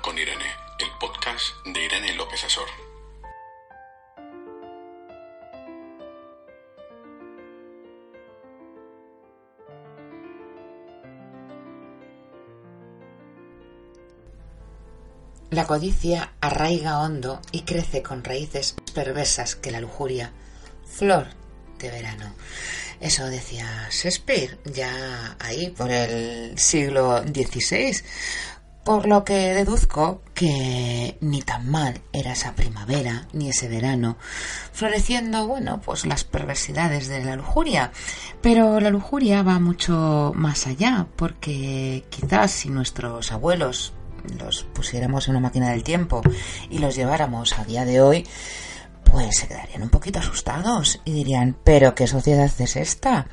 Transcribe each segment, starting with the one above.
con Irene, el podcast de Irene López Asor. La codicia arraiga hondo y crece con raíces perversas que la lujuria. Flor de verano. Eso decía Shakespeare ya ahí por el siglo XVI. Por lo que deduzco que ni tan mal era esa primavera ni ese verano, floreciendo, bueno, pues las perversidades de la lujuria. Pero la lujuria va mucho más allá, porque quizás si nuestros abuelos los pusiéramos en una máquina del tiempo y los lleváramos a día de hoy, pues se quedarían un poquito asustados y dirían, pero ¿qué sociedad es esta?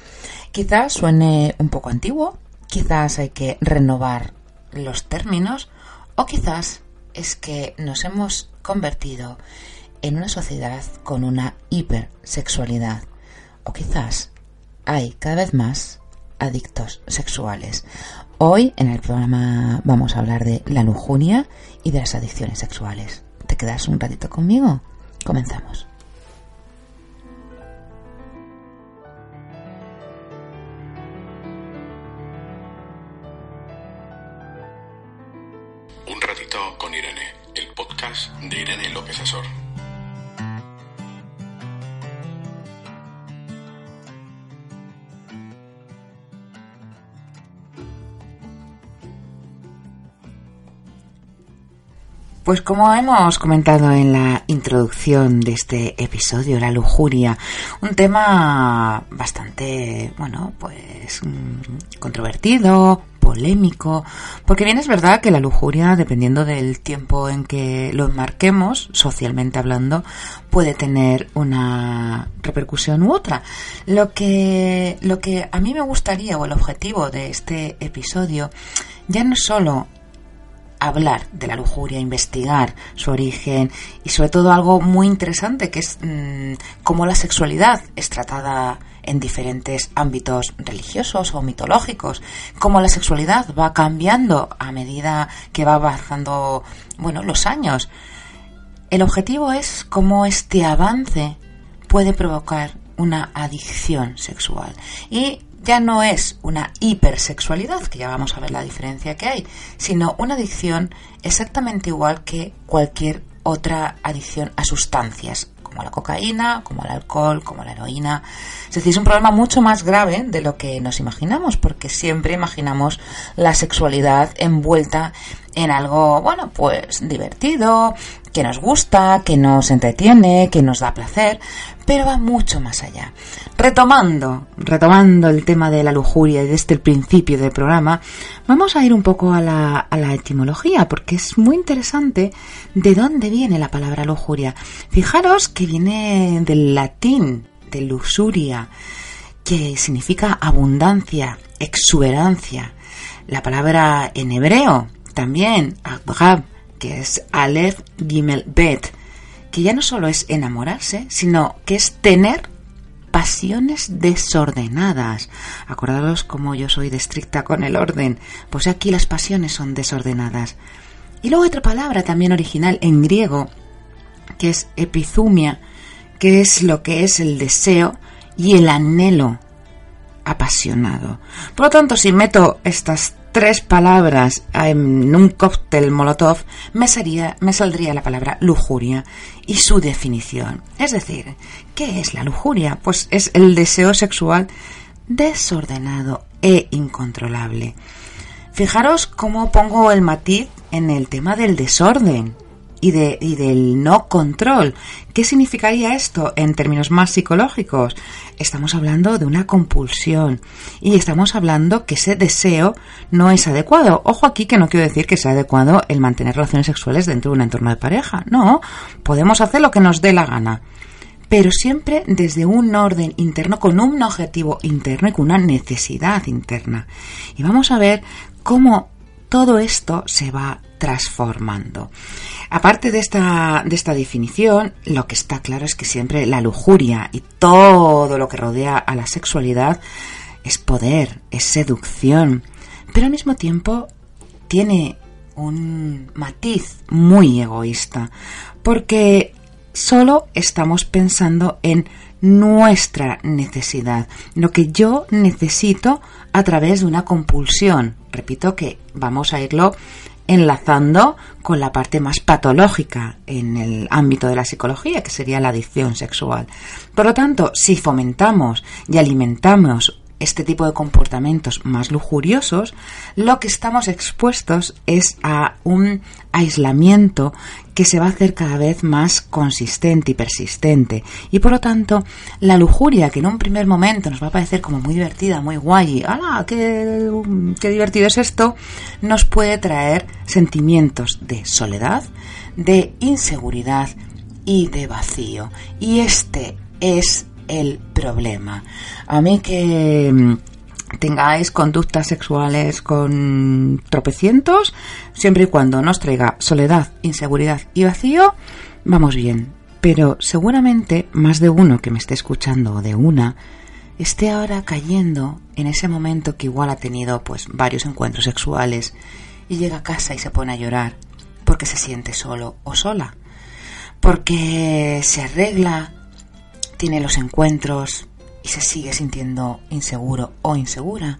Quizás suene un poco antiguo, quizás hay que renovar los términos o quizás es que nos hemos convertido en una sociedad con una hipersexualidad o quizás hay cada vez más adictos sexuales. Hoy en el programa vamos a hablar de la lujuria y de las adicciones sexuales. ¿Te quedas un ratito conmigo? Comenzamos. Pues como hemos comentado en la introducción de este episodio, la lujuria, un tema bastante, bueno, pues mm, controvertido, polémico, porque bien es verdad que la lujuria, dependiendo del tiempo en que lo enmarquemos, socialmente hablando, puede tener una repercusión u otra. Lo que, lo que a mí me gustaría, o el objetivo de este episodio, ya no solo hablar de la lujuria, investigar su origen y sobre todo algo muy interesante que es mmm, cómo la sexualidad es tratada en diferentes ámbitos religiosos o mitológicos, cómo la sexualidad va cambiando a medida que va avanzando, bueno, los años. El objetivo es cómo este avance puede provocar una adicción sexual y ya no es una hipersexualidad, que ya vamos a ver la diferencia que hay, sino una adicción exactamente igual que cualquier otra adicción a sustancias, como la cocaína, como el alcohol, como la heroína. Es decir, es un problema mucho más grave de lo que nos imaginamos, porque siempre imaginamos la sexualidad envuelta en algo, bueno, pues divertido, que nos gusta, que nos entretiene, que nos da placer, pero va mucho más allá. Retomando, retomando el tema de la lujuria desde el principio del programa, vamos a ir un poco a la, a la etimología, porque es muy interesante de dónde viene la palabra lujuria. Fijaros que viene del latín, de luxuria, que significa abundancia, exuberancia. La palabra en hebreo también, abrab, que es Aleph Gimel Bet, que ya no solo es enamorarse, sino que es tener pasiones desordenadas. Acordaros como yo soy de estricta con el orden, pues aquí las pasiones son desordenadas. Y luego otra palabra también original en griego, que es epizumia, que es lo que es el deseo y el anhelo apasionado. Por lo tanto, si meto estas tres palabras en un cóctel molotov, me, me saldría la palabra lujuria y su definición. Es decir, ¿qué es la lujuria? Pues es el deseo sexual desordenado e incontrolable. Fijaros cómo pongo el matiz en el tema del desorden y, de, y del no control. ¿Qué significaría esto en términos más psicológicos? Estamos hablando de una compulsión y estamos hablando que ese deseo no es adecuado. Ojo aquí que no quiero decir que sea adecuado el mantener relaciones sexuales dentro de un entorno de pareja. No, podemos hacer lo que nos dé la gana pero siempre desde un orden interno, con un objetivo interno y con una necesidad interna. Y vamos a ver cómo todo esto se va transformando. Aparte de esta, de esta definición, lo que está claro es que siempre la lujuria y todo lo que rodea a la sexualidad es poder, es seducción, pero al mismo tiempo tiene un matiz muy egoísta, porque solo estamos pensando en nuestra necesidad, lo que yo necesito a través de una compulsión. Repito que vamos a irlo enlazando con la parte más patológica en el ámbito de la psicología, que sería la adicción sexual. Por lo tanto, si fomentamos y alimentamos este tipo de comportamientos más lujuriosos, lo que estamos expuestos es a un aislamiento que se va a hacer cada vez más consistente y persistente. Y por lo tanto, la lujuria, que en un primer momento nos va a parecer como muy divertida, muy guay, ¡hala! Qué, qué divertido es esto! Nos puede traer sentimientos de soledad, de inseguridad y de vacío. Y este es el problema. A mí que mm, tengáis conductas sexuales con tropecientos, siempre y cuando nos traiga soledad, inseguridad y vacío, vamos bien. Pero seguramente más de uno que me esté escuchando o de una esté ahora cayendo en ese momento que igual ha tenido pues varios encuentros sexuales y llega a casa y se pone a llorar porque se siente solo o sola, porque se arregla tiene los encuentros y se sigue sintiendo inseguro o insegura,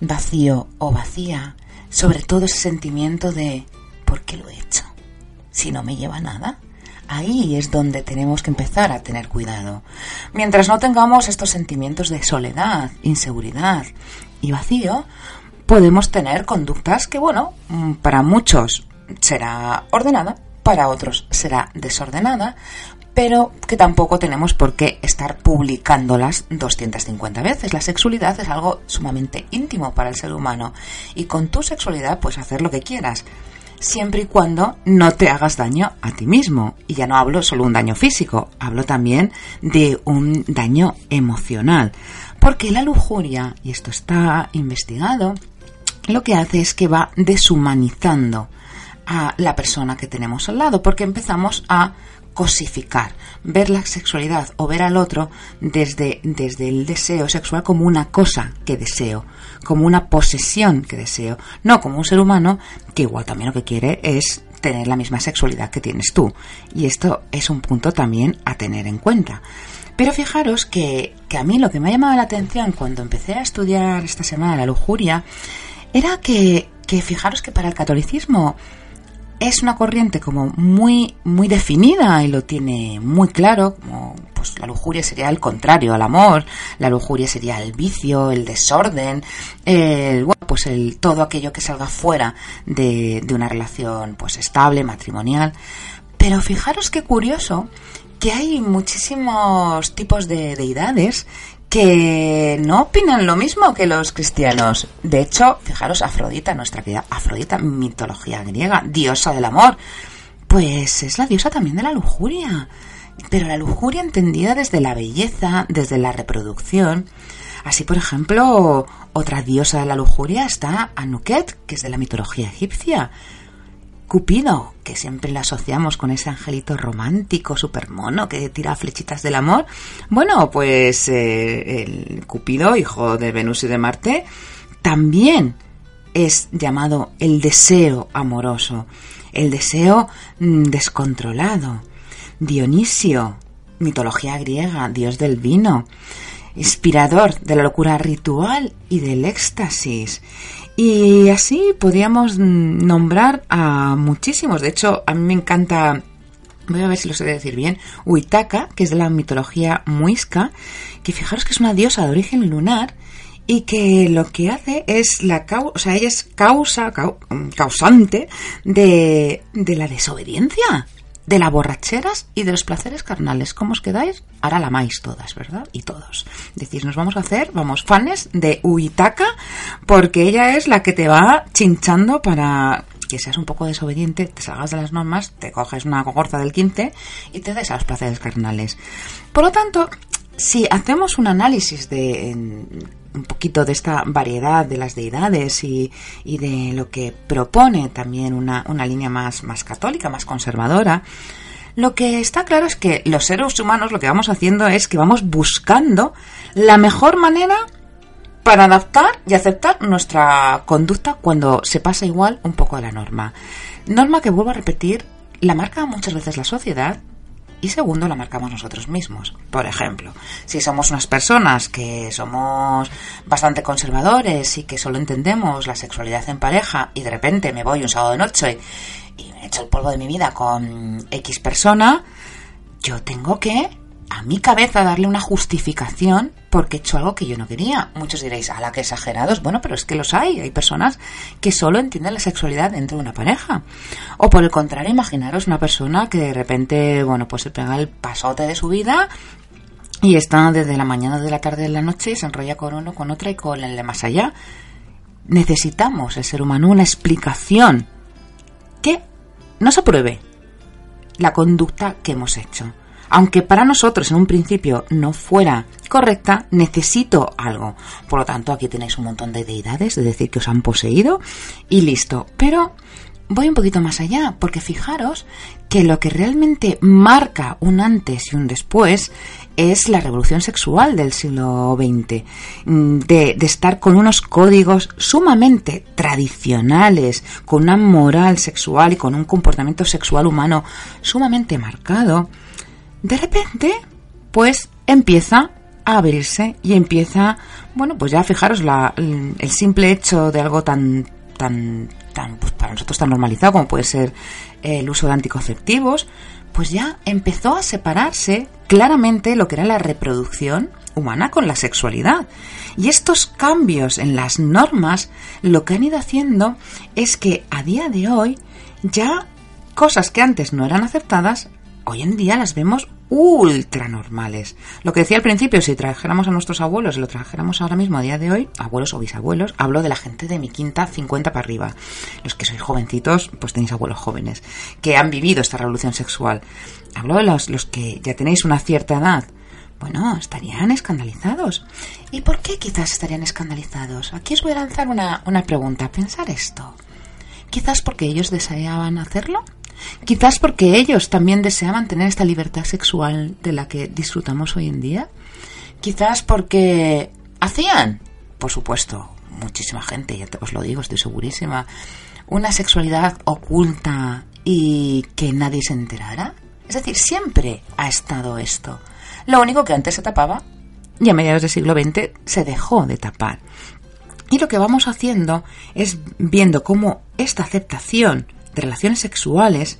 vacío o vacía, sobre todo ese sentimiento de ¿por qué lo he hecho? Si no me lleva nada. Ahí es donde tenemos que empezar a tener cuidado. Mientras no tengamos estos sentimientos de soledad, inseguridad y vacío, podemos tener conductas que, bueno, mm, para muchos será ordenada, para otros será desordenada, pero que tampoco tenemos por qué estar publicándolas 250 veces. La sexualidad es algo sumamente íntimo para el ser humano y con tu sexualidad puedes hacer lo que quieras, siempre y cuando no te hagas daño a ti mismo. Y ya no hablo solo un daño físico, hablo también de un daño emocional. Porque la lujuria, y esto está investigado, lo que hace es que va deshumanizando a la persona que tenemos al lado, porque empezamos a cosificar, ver la sexualidad o ver al otro desde, desde el deseo sexual como una cosa que deseo, como una posesión que deseo, no como un ser humano que igual también lo que quiere es tener la misma sexualidad que tienes tú. Y esto es un punto también a tener en cuenta. Pero fijaros que, que a mí lo que me ha llamado la atención cuando empecé a estudiar esta semana la lujuria era que, que fijaros que para el catolicismo es una corriente como muy muy definida y lo tiene muy claro como pues la lujuria sería el contrario al amor la lujuria sería el vicio el desorden el bueno pues el todo aquello que salga fuera de, de una relación pues estable matrimonial. Pero fijaros qué curioso que hay muchísimos tipos de deidades que no opinan lo mismo que los cristianos. De hecho, fijaros, Afrodita, nuestra querida Afrodita, mitología griega, diosa del amor, pues es la diosa también de la lujuria. Pero la lujuria entendida desde la belleza, desde la reproducción. Así, por ejemplo, otra diosa de la lujuria está Anuket, que es de la mitología egipcia. Cupido, que siempre le asociamos con ese angelito romántico, super mono, que tira flechitas del amor. Bueno, pues eh, el Cupido, hijo de Venus y de Marte, también es llamado el deseo amoroso, el deseo mm, descontrolado. Dionisio, mitología griega, dios del vino, inspirador de la locura ritual y del éxtasis. Y así podríamos nombrar a muchísimos. De hecho, a mí me encanta, voy a ver si lo sé decir bien, Uitaka, que es de la mitología muisca, que fijaros que es una diosa de origen lunar y que lo que hace es la causa, o sea, ella es causa, causante de, de la desobediencia, de las borracheras y de los placeres carnales. ¿Cómo os quedáis? Ahora la amáis todas, ¿verdad? Y todos. Decís, nos vamos a hacer, vamos, fanes de Uitaka, porque ella es la que te va chinchando para que seas un poco desobediente, te salgas de las normas, te coges una gorza del 15 y te des a los placeres carnales. Por lo tanto, si hacemos un análisis de un poquito de esta variedad de las deidades y, de lo que propone también una, línea más, más católica, más conservadora, lo que está claro es que los seres humanos lo que vamos haciendo es que vamos buscando la mejor manera para adaptar y aceptar nuestra conducta cuando se pasa igual un poco a la norma. Norma que vuelvo a repetir, la marca muchas veces la sociedad y segundo la marcamos nosotros mismos. Por ejemplo, si somos unas personas que somos bastante conservadores y que solo entendemos la sexualidad en pareja y de repente me voy un sábado de noche y me echo el polvo de mi vida con X persona, yo tengo que a mi cabeza darle una justificación porque he hecho algo que yo no quería. Muchos diréis, a la que exagerados. Bueno, pero es que los hay. Hay personas que solo entienden la sexualidad dentro de una pareja. O por el contrario, imaginaros una persona que de repente, bueno, pues se pega el pasote de su vida y está desde la mañana, de la tarde, de la noche y se enrolla con uno, con otra y con el más allá. Necesitamos, el ser humano, una explicación que nos apruebe la conducta que hemos hecho aunque para nosotros en un principio no fuera correcta, necesito algo. Por lo tanto, aquí tenéis un montón de deidades, es decir, que os han poseído y listo. Pero voy un poquito más allá, porque fijaros que lo que realmente marca un antes y un después es la revolución sexual del siglo XX, de, de, estar con unos códigos sumamente tradicionales, con una moral sexual y con un comportamiento sexual humano sumamente marcado, de repente, pues empieza a abrirse y empieza, bueno, pues ya fijaros la, el simple hecho de algo tan, tan, tan, pues para nosotros tan normalizado como puede ser el uso de anticonceptivos, pues ya empezó a separarse claramente lo que era la reproducción humana con la sexualidad. Y estos cambios en las normas lo que han ido haciendo es que a día de hoy ya cosas que antes no eran aceptadas hoy en día las vemos ultra normales. Lo que decía al principio, si trajéramos a nuestros abuelos lo trajéramos ahora mismo a día de hoy, abuelos o bisabuelos, hablo de la gente de mi quinta 50 para arriba. Los que sois jovencitos, pues tenéis abuelos jóvenes, que han vivido esta revolución sexual. Hablo de los, los que ya tenéis una cierta edad. Bueno, estarían escandalizados. ¿Y por qué quizás estarían escandalizados? Aquí os voy a lanzar una, una pregunta. Pensar esto. Quizás porque ellos deseaban hacerlo Quizás porque ellos también deseaban tener esta libertad sexual de la que disfrutamos hoy en día. Quizás porque hacían, por supuesto, muchísima gente, ya te os lo digo, estoy segurísima, una sexualidad oculta y que nadie se enterara. Es decir, siempre ha estado esto. Lo único que antes se tapaba y a mediados del siglo XX se dejó de tapar. Y lo que vamos haciendo es viendo cómo esta aceptación relaciones sexuales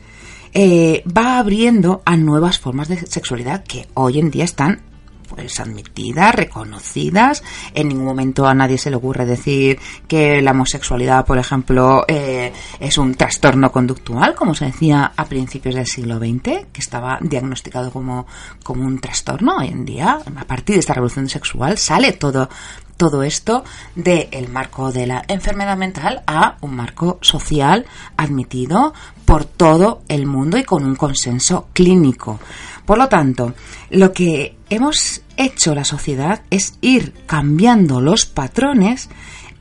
eh, va abriendo a nuevas formas de sexualidad que hoy en día están pues admitidas, reconocidas. En ningún momento a nadie se le ocurre decir que la homosexualidad, por ejemplo, eh, es un trastorno conductual, como se decía a principios del siglo XX, que estaba diagnosticado como, como un trastorno. Hoy en día, a partir de esta revolución sexual, sale todo todo esto del marco de la enfermedad mental a un marco social admitido por todo el mundo y con un consenso clínico. Por lo tanto, lo que hemos hecho la sociedad es ir cambiando los patrones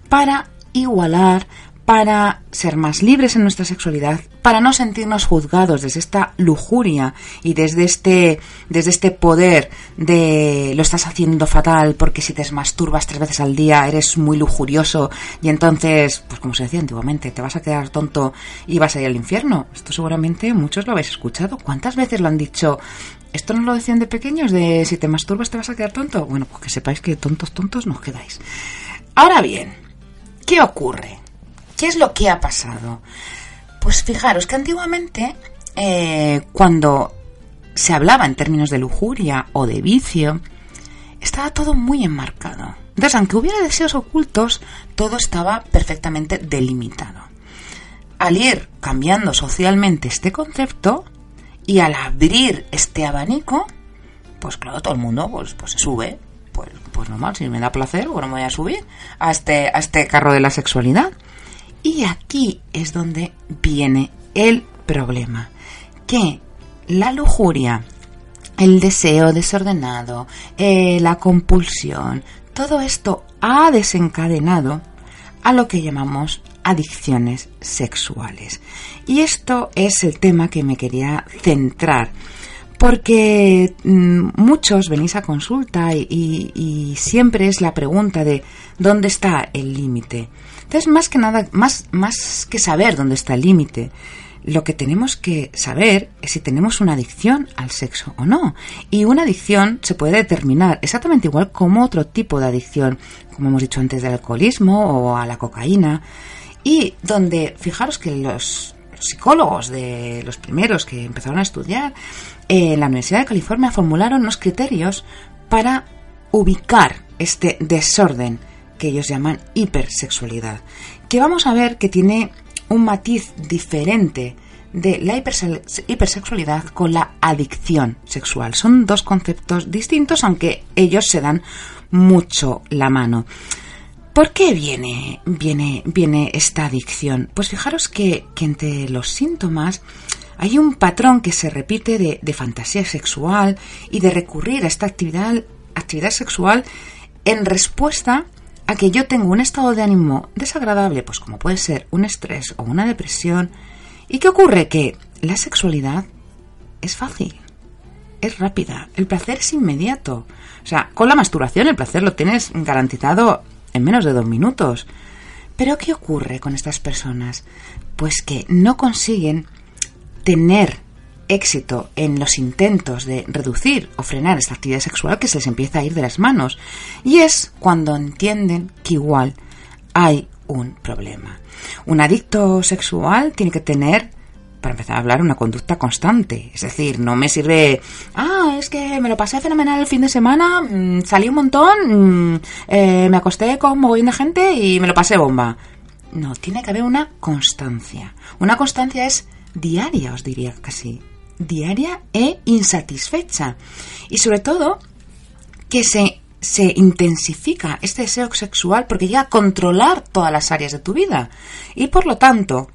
para igualar, para ser más libres en nuestra sexualidad, para no sentirnos juzgados desde esta lujuria y desde este, desde este poder de lo estás haciendo fatal porque si te masturbas tres veces al día eres muy lujurioso y entonces, pues como se decía antiguamente, te vas a quedar tonto y vas a ir al infierno. Esto seguramente muchos lo habéis escuchado. ¿Cuántas veces lo han dicho? Esto no lo decían de pequeños, de si te masturbas te vas a quedar tonto. Bueno, pues que sepáis que tontos, tontos nos quedáis. Ahora bien, ¿qué ocurre? ¿Qué es lo que ha pasado? Pues fijaros que antiguamente, eh, cuando se hablaba en términos de lujuria o de vicio, estaba todo muy enmarcado. Entonces, aunque hubiera deseos ocultos, todo estaba perfectamente delimitado. Al ir cambiando socialmente este concepto y al abrir este abanico, pues claro, todo el mundo pues, pues se sube. Pues, pues normal, si me da placer, bueno, me voy a subir a este, a este carro de la sexualidad. Y aquí es donde viene el problema. Que la lujuria, el deseo desordenado, eh, la compulsión, todo esto ha desencadenado a lo que llamamos adicciones sexuales. Y esto es el tema que me quería centrar porque mm, muchos venís a consulta y, siempre es la pregunta de dónde está el límite. Entonces, más que nada, más, más que saber dónde está el límite, lo que tenemos que saber es si tenemos una adicción al sexo o no. Y una adicción se puede determinar exactamente igual como otro tipo de adicción, como hemos dicho antes del alcoholismo o a la cocaína. Y donde, fijaros que los psicólogos de los primeros que empezaron a estudiar en la Universidad de California formularon unos criterios para ubicar este desorden que ellos llaman hipersexualidad, que vamos a ver que tiene un matiz diferente de la hipersexualidad con la adicción sexual. Son dos conceptos distintos, aunque ellos se dan mucho la mano. ¿Por qué viene, viene, viene esta adicción? Pues fijaros que, entre los síntomas hay un patrón que se repite de, de, fantasía sexual y de recurrir a esta actividad, actividad sexual en respuesta a que yo tengo un estado de ánimo desagradable, pues como puede ser un estrés o una depresión, ¿y qué ocurre? Que la sexualidad es fácil, es rápida, el placer es inmediato. O sea, con la masturbación el placer lo tienes garantizado en menos de dos minutos. Pero ¿qué ocurre con estas personas? Pues que no consiguen tener éxito en los intentos de reducir o frenar esta actividad sexual que se les empieza a ir de las manos. Y es cuando entienden que igual hay un problema. Un adicto sexual tiene que tener, para empezar a hablar, una conducta constante. Es decir, no me sirve, ah, es que me lo pasé fenomenal el fin de semana, mm, salí un montón, mm, eh, me acosté con mogollón de gente y me lo pasé bomba. No, tiene que haber una constancia. Una constancia es diaria, os diría casi diaria e insatisfecha. Y sobre todo, que se, se intensifica este deseo sexual porque llega a controlar todas las áreas de tu vida. Y por lo tanto,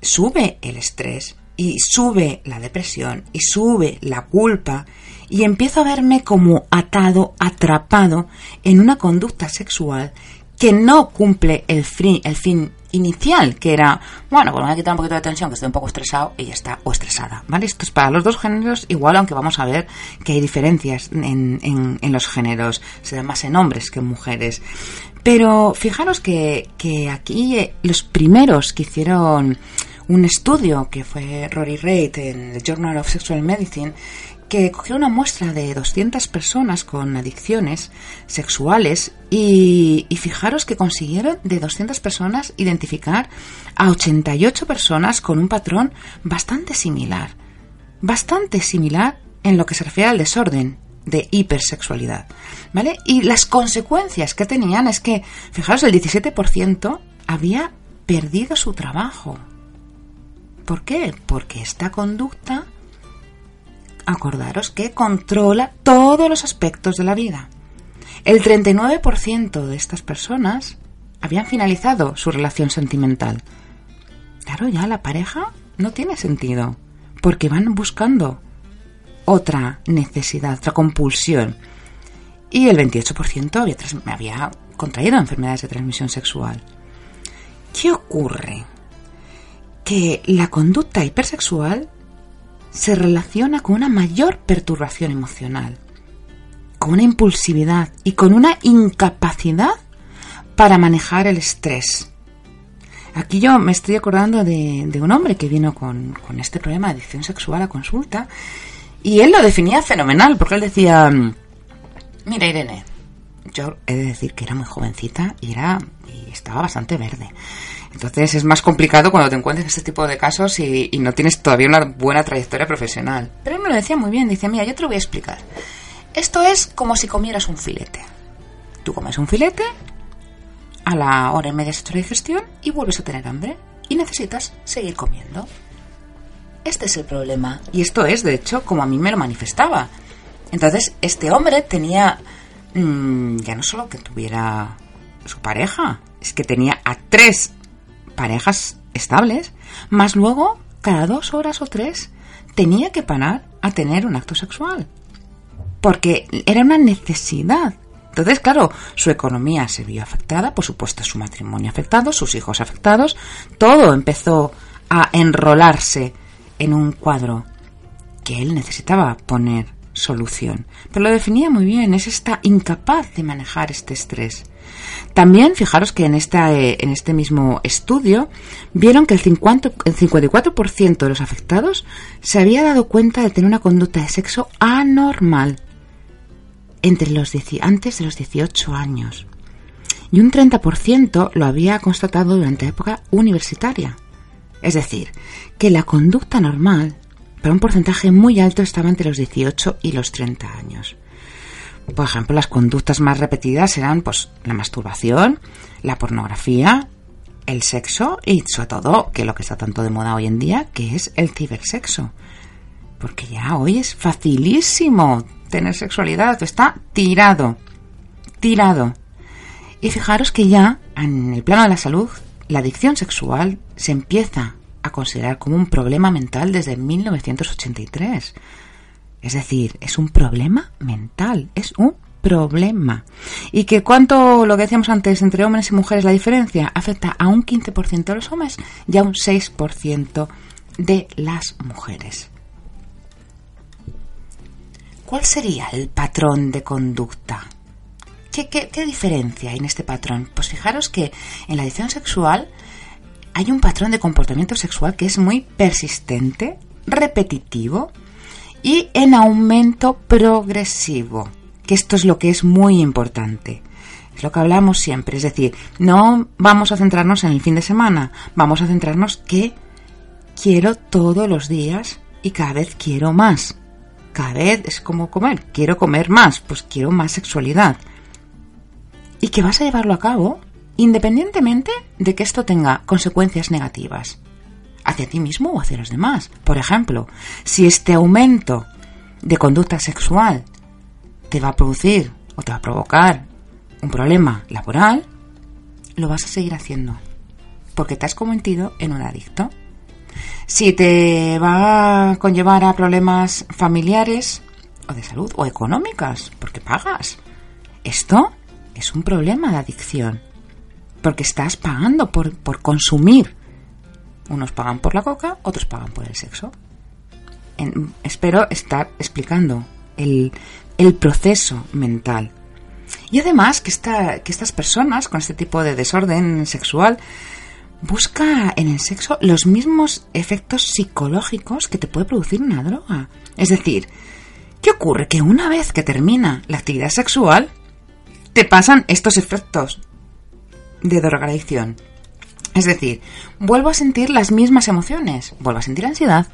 sube el estrés y sube la depresión y sube la culpa y empiezo a verme como atado, atrapado en una conducta sexual que no cumple el, el fin inicial, que era, bueno, pues me voy a quitar un poquito de tensión, que estoy un poco estresado y ya está, o estresada, ¿vale? Esto es para los dos géneros igual, aunque vamos a ver que hay diferencias en, en, los géneros, se más en hombres que en mujeres. Pero fijaros que, que aquí eh, los primeros que hicieron un estudio que fue Rory Reid en el Journal of Sexual Medicine que cogió una muestra de 200 personas con adicciones sexuales y, fijaros que consiguieron de 200 personas identificar a 88 personas con un patrón bastante similar, bastante similar en lo que se refiere al desorden de hipersexualidad, ¿vale? Y las consecuencias que tenían es que, fijaros, el 17% había perdido su trabajo. ¿Por qué? Porque esta conducta acordaros que controla todos los aspectos de la vida. El 39% de estas personas habían finalizado su relación sentimental. Claro, ya la pareja no tiene sentido, porque van buscando otra necesidad, otra compulsión. Y el 28% había, había contraído enfermedades de transmisión sexual. ¿Qué ocurre? Que la conducta hipersexual se relaciona con una mayor perturbación emocional, con una impulsividad y con una incapacidad para manejar el estrés. Aquí yo me estoy acordando de, un hombre que vino con, este problema de adicción sexual a consulta y él lo definía fenomenal porque él decía, mira Irene, yo he de decir que era muy jovencita y, era, y estaba bastante verde. Entonces es más complicado cuando te encuentres en este tipo de casos y, no tienes todavía una buena trayectoria profesional. Pero él me lo decía muy bien, dice, mira, yo te lo voy a explicar. Esto es como si comieras un filete. Tú comes un filete, a la hora y media se la digestión y vuelves a tener hambre y necesitas seguir comiendo. Este es el problema. Y esto es, de hecho, como a mí me lo manifestaba. Entonces, este hombre tenía mm, ya no solo que tuviera su pareja, es que tenía a tres parejas estables, más luego, cada dos horas o tres, tenía que parar a tener un acto sexual. Porque era una necesidad. Entonces, claro, su economía se vio afectada, por supuesto su matrimonio afectado, sus hijos afectados, todo empezó a enrolarse en un cuadro que él necesitaba poner solución. Pero lo definía muy bien, es esta incapaz de manejar este estrés. También, fijaros que en, eh, en este mismo estudio vieron que el, 50, el 54% de los afectados se había dado cuenta de tener una conducta de sexo anormal entre los antes de los 18 años. Y un 30% lo había constatado durante la época universitaria. Es decir, que la conducta normal, para un porcentaje muy alto, estaba entre los 18 y los 30 años. Por ejemplo, las conductas más repetidas eran pues la masturbación, la pornografía, el sexo y sobre todo, que lo que está tanto de moda hoy en día, que es el cibersexo. Porque ya hoy es facilísimo tener sexualidad, está tirado, tirado. Y fijaros que ya en el plano de la salud, la adicción sexual se empieza a considerar como un problema mental desde 1983. Es decir, es un problema mental, es un problema. Y que cuánto, lo que decíamos antes, entre hombres y mujeres la diferencia afecta a un 15% de los hombres y a un 6% de las mujeres. ¿Cuál sería el patrón de conducta? ¿Qué, qué, diferencia hay en este patrón? Pues fijaros que en la adicción sexual hay un patrón de comportamiento sexual que es muy persistente, repetitivo y en aumento progresivo. Que esto es lo que es muy importante. Es lo que hablamos siempre. Es decir, no vamos a centrarnos en el fin de semana, vamos a centrarnos que quiero todos los días y cada vez quiero más. Cada vez es como comer, quiero comer más, pues quiero más sexualidad. Y que vas a llevarlo a cabo independientemente de que esto tenga consecuencias negativas hacia ti mismo o hacia los demás. Por ejemplo, si este aumento de conducta sexual te va a producir o te va a provocar un problema laboral, lo vas a seguir haciendo porque te has convertido en un adicto. Si te va a conllevar a problemas familiares o de salud o económicas, porque pagas, esto es un problema de adicción porque estás pagando por, consumir. Unos pagan por la coca, otros pagan por el sexo. espero estar explicando el, proceso mental. Y además que, que estas personas con este tipo de desorden sexual busca en el sexo los mismos efectos psicológicos que te puede producir una droga. Es decir, ¿qué ocurre? Que una vez que termina la actividad sexual, te pasan estos efectos de drogadicción. Es decir, vuelvo a sentir las mismas emociones. Vuelvo a sentir ansiedad,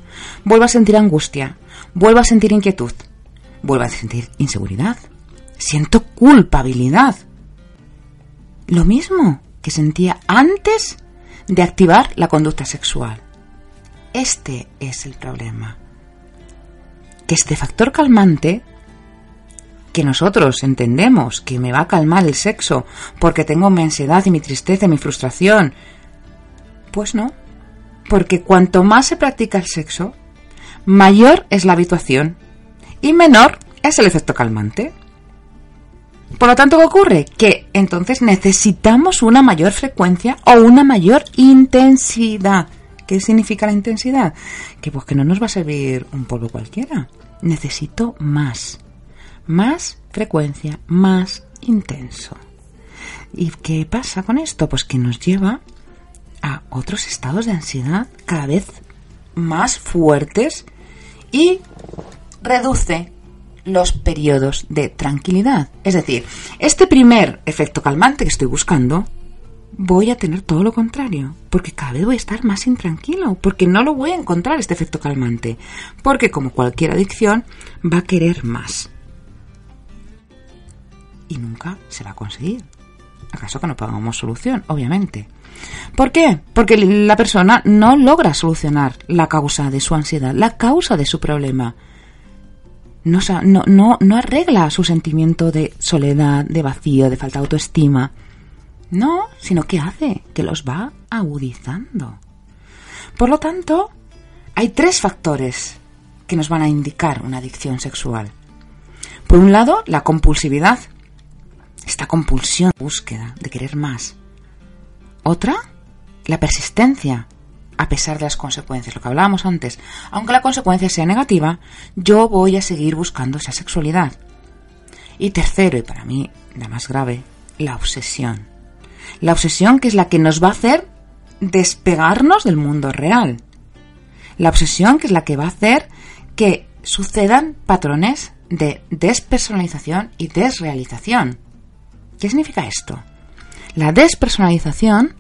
vuelvo a sentir angustia, vuelvo a sentir inquietud, vuelvo a sentir inseguridad, siento culpabilidad. Lo mismo que sentía antes de activar la conducta sexual. Este es el problema. Que este factor calmante que nosotros entendemos que me va a calmar el sexo porque tengo mi ansiedad y mi tristeza y mi frustración. Pues no, porque cuanto más se practica el sexo, mayor es la habituación y menor es el efecto calmante. Por lo tanto, ¿qué ocurre? Que entonces necesitamos una mayor frecuencia o una mayor intensidad. ¿Qué significa la intensidad? Que pues que no nos va a servir un polvo cualquiera. Necesito más más frecuencia, más intenso. ¿Y qué pasa con esto? Pues que nos lleva a otros estados de ansiedad cada vez más fuertes y reduce los periodos de tranquilidad. Es decir, este primer efecto calmante que estoy buscando, voy a tener todo lo contrario, porque cada vez voy a estar más intranquilo, porque no lo voy a encontrar este efecto calmante, porque como cualquier adicción va a querer más. y nunca se va a conseguir. ¿Acaso que no pongamos solución? Obviamente. ¿Por qué? Porque la persona no logra solucionar la causa de su ansiedad, la causa de su problema. No, no, no, arregla su sentimiento de soledad, de vacío, de falta de autoestima. No, sino que hace que los va agudizando. Por lo tanto, hay tres factores que nos van a indicar una adicción sexual. Por un lado, la compulsividad, esta compulsión, búsqueda de querer más. Otra, la persistencia, a pesar de las consecuencias, lo que hablábamos antes. Aunque la consecuencia sea negativa, yo voy a seguir buscando esa sexualidad. Y tercero, y para mí la más grave, la obsesión. La obsesión que es la que nos va a hacer despegarnos del mundo real. La obsesión que es la que va a hacer que sucedan patrones de despersonalización y desrealización. ¿Qué significa esto? La despersonalización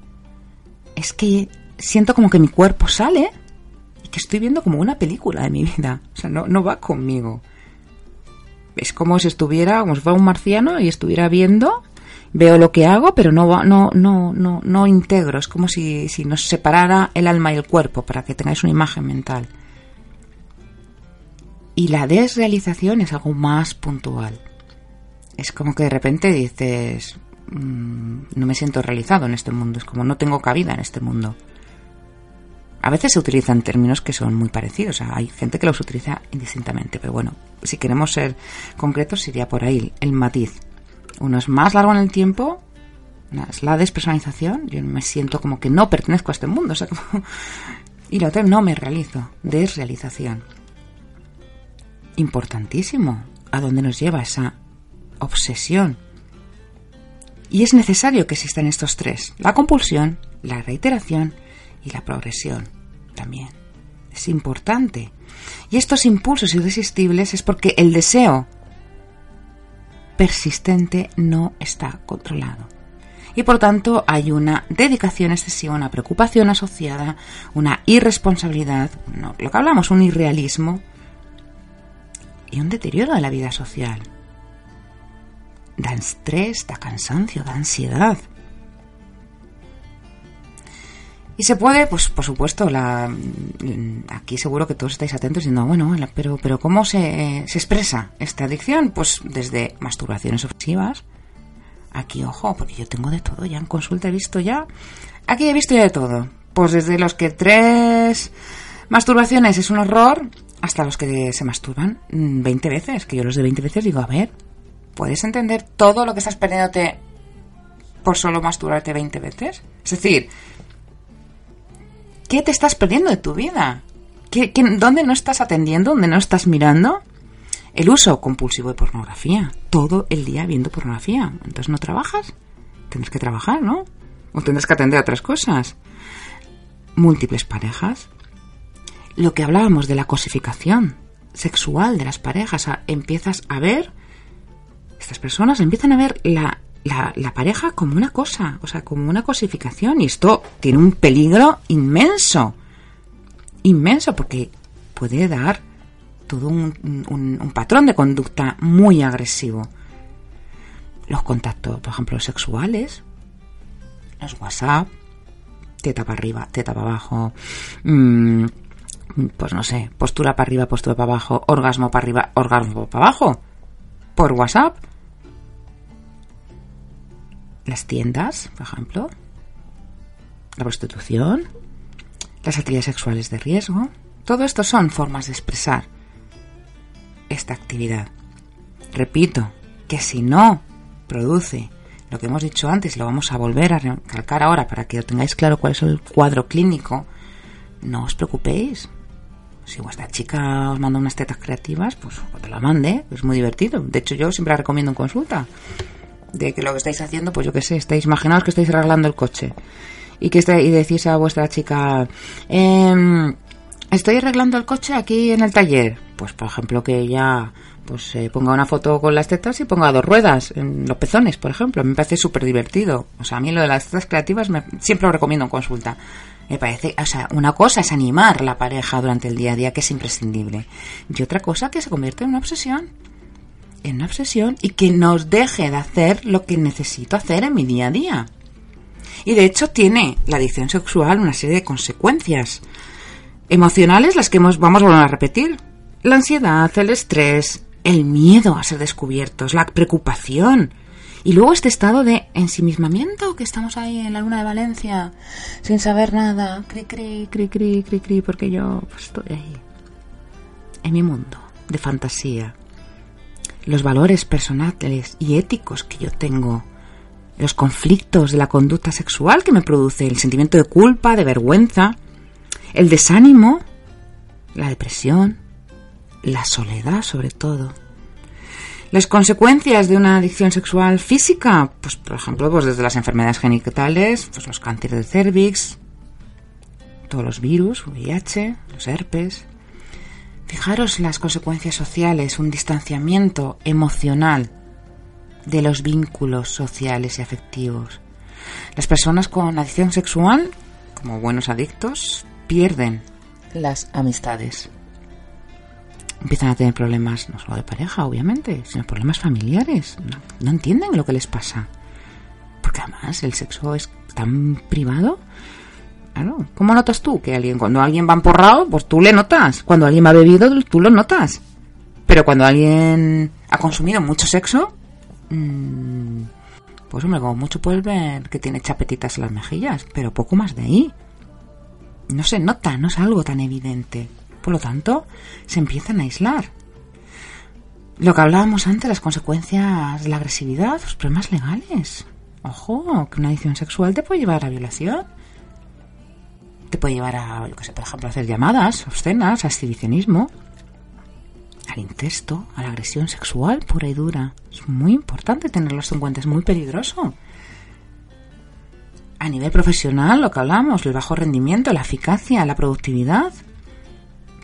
es que siento como que mi cuerpo sale y que estoy viendo como una película de mi vida. O sea, no, no va conmigo. Es como si estuviera, como si fuera un marciano y estuviera viendo, veo lo que hago, pero no, no, no, no, no integro. Es como si, si nos separara el alma y el cuerpo para que tengáis una imagen mental. Y la desrealización es algo más puntual. Es como que de repente dices, mm, no me siento realizado en este mundo, es como no tengo cabida en este mundo. A veces se utilizan términos que son muy parecidos, hay gente que los utiliza indistintamente, pero bueno, si queremos ser concretos sería por ahí el matiz. Uno es más largo en el tiempo, es la despersonalización, yo me siento como que no pertenezco a este mundo, y lo otro no me realizo, desrealización importantísimo a dónde nos lleva esa obsesión. Y es necesario que existan estos tres, la compulsión, la reiteración y la progresión también. Es importante. Y estos impulsos irresistibles es porque el deseo persistente no está controlado. Y por tanto hay una dedicación excesiva, una preocupación asociada, una irresponsabilidad, lo que hablamos, un irrealismo, y un deterioro de la vida social. Da estrés, da cansancio, da ansiedad. Y se puede, pues por supuesto, la, aquí seguro que todos estáis atentos diciendo, bueno, pero, pero ¿cómo se, se expresa esta adicción? Pues desde masturbaciones obsesivas. Aquí, ojo, porque yo tengo de todo, ya en consulta he visto ya. Aquí he visto ya de todo. Pues desde los que tres masturbaciones es un horror, hasta los que se masturban 20 mm, veces, que yo los de 20 veces digo, a ver, ¿puedes entender todo lo que estás perdiéndote por solo masturbarte 20 veces? Es decir, ¿qué te estás perdiendo de tu vida? ¿Qué, dónde no estás atendiendo? ¿Dónde no estás mirando? El uso compulsivo de pornografía. Todo el día viendo pornografía. Entonces no trabajas. Tienes que trabajar, ¿no? O tendrás que atender a otras cosas. Múltiples parejas lo que hablábamos de la cosificación sexual de las parejas. empiezas a ver, estas personas empiezan a ver la, la, pareja como una cosa, o sea, como una cosificación. Y esto tiene un peligro inmenso, inmenso, porque puede dar todo un, un, patrón de conducta muy agresivo. Los contactos, por ejemplo, sexuales, los WhatsApp, teta para arriba, teta para abajo, mmm, pues no sé, postura para arriba, postura para abajo, orgasmo para arriba, orgasmo para abajo, por WhatsApp. Las tiendas, por ejemplo, la prostitución, las actividades sexuales de riesgo, todo esto son formas de expresar esta actividad. Repito, que si no produce lo que hemos dicho antes, lo vamos a volver a recalcar ahora para que tengáis claro cuál es el cuadro clínico, no os preocupéis, si vuestra chica os manda unas tetas creativas, pues te la mande, es muy divertido. De hecho, yo siempre la recomiendo en consulta. De que lo que estáis haciendo, pues yo qué sé, estáis, imaginaos que estáis arreglando el coche. Y que y decís a vuestra chica, em, estoy arreglando el coche aquí en el taller. Pues por ejemplo que ella pues eh, ponga una foto con las tetas y ponga dos ruedas en los pezones, por ejemplo. Me parece súper divertido. O sea, a mí lo de las tetas creativas me, siempre lo recomiendo en consulta. Me parece, o sea, una cosa es animar la pareja durante el día a día, que es imprescindible, y otra cosa que se convierte en una obsesión. En una obsesión y que nos deje de hacer lo que necesito hacer en mi día a día. Y de hecho tiene la adicción sexual una serie de consecuencias emocionales, las que hemos, vamos a volver a repetir. La ansiedad, el estrés, el miedo a ser descubiertos, la preocupación. Y luego este estado de ensimismamiento, que estamos ahí en la luna de Valencia, sin saber nada, cri, cri, cri, cri, cri, cri, porque yo pues, estoy ahí, en mi mundo de fantasía. Los valores personales y éticos que yo tengo, los conflictos de la conducta sexual que me produce, el sentimiento de culpa, de vergüenza, el desánimo, la depresión, la soledad sobre todo. Las consecuencias de una adicción sexual física, pues por ejemplo, pues desde las enfermedades genitales, pues los cánceres de cervix, todos los virus, VIH, los herpes. Fijaros las consecuencias sociales, un distanciamiento emocional de los vínculos sociales y afectivos. Las personas con adicción sexual, como buenos adictos, pierden las amistades. Empiezan a tener problemas no solo de pareja, obviamente, sino problemas familiares. No, entienden lo que les pasa. Porque además el sexo es tan privado. ¿Cómo notas tú que alguien, cuando alguien va emporrado, pues tú le notas. Cuando alguien va bebido, tú lo notas. Pero cuando alguien ha consumido mucho sexo, mmm, pues hombre, como mucho puedes ver que tiene chapetitas en las mejillas, pero poco más de ahí no se nota, no es algo tan evidente. Por lo tanto, se empiezan a aislar. Lo que hablábamos antes, las consecuencias la agresividad, los problemas legales. Ojo, que una adicción sexual te puede llevar a violación. Te puede llevar a, yo que sé, por ejemplo, hacer llamadas obscenas, a exhibicionismo, al incesto, a la agresión sexual pura y dura. Es muy importante tenerlo en cuenta, es muy peligroso a nivel profesional, lo que hablamos, el bajo rendimiento, la eficacia, la productividad.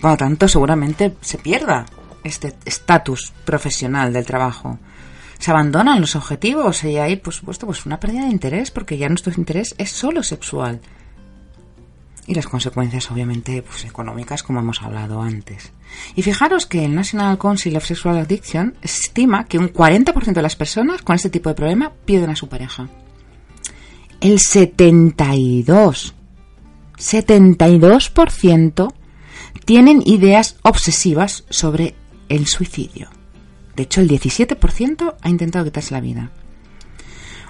Por lo tanto, seguramente se pierda este estatus profesional del trabajo. Se abandonan los objetivos y hay, por supuesto, pues una pérdida de interés porque ya nuestro interés es solo sexual. Y las consecuencias, obviamente, pues económicas, como hemos hablado antes. Y fijaros que el National Council of Sexual Addiction estima que un 40% de las personas con este tipo de problema pierden a su pareja el 72, 72% tienen ideas obsesivas sobre el suicidio. De hecho, el 17% ha intentado quitarse la vida.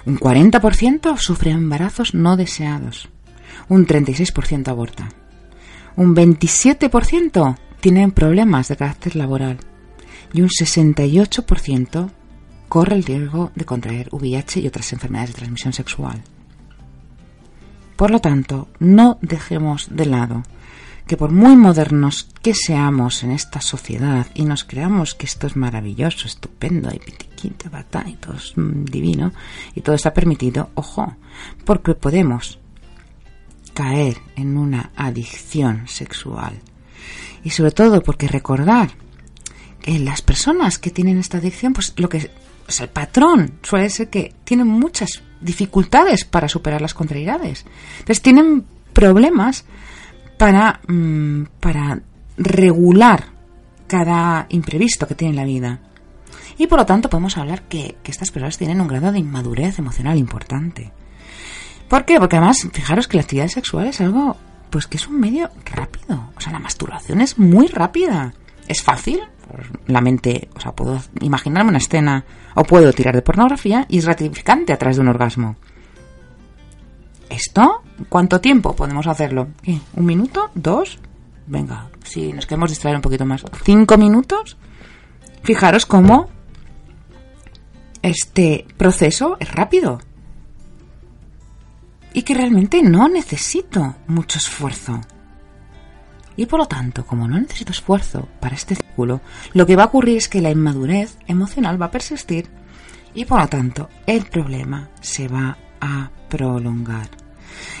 Un 40% sufre embarazos no deseados. Un 36% aborta. Un 27% tienen problemas de carácter laboral. Y un 68% corre el riesgo de contraer VIH y otras enfermedades de transmisión sexual. Por lo tanto, no dejemos de lado que por muy modernos que seamos en esta sociedad y nos creamos que esto es maravilloso, estupendo, y pitiquita, batá, y todo es mm, divino, y todo está permitido, ojo, porque podemos caer en una adicción sexual. Y sobre todo porque recordar que las personas que tienen esta adicción, pues lo que es el patrón suele ser que tienen muchas dificultades para superar las contrariedades. Entonces tienen problemas para, mm, para regular cada imprevisto que tiene la vida. Y por lo tanto podemos hablar que estas personas tienen un grado de inmadurez emocional importante. ¿Por qué? Porque además, fijaros que la actividad sexual es algo, pues que es un medio rápido. O sea, la masturbación es muy rápida. Es fácil, la mente, o sea, puedo imaginarme una escena o puedo tirar de pornografía y es gratificante a través de un orgasmo. ¿Esto? ¿Cuánto tiempo podemos hacerlo? ¿Un minuto? ¿Dos? Venga, si nos queremos distraer un poquito más. ¿Cinco minutos? Fijaros cómo este proceso es rápido. Y que realmente no necesito mucho esfuerzo. Y por lo tanto, como no necesito esfuerzo para este círculo, lo que va a ocurrir es que la inmadurez emocional va a persistir y por lo tanto el problema se va a prolongar.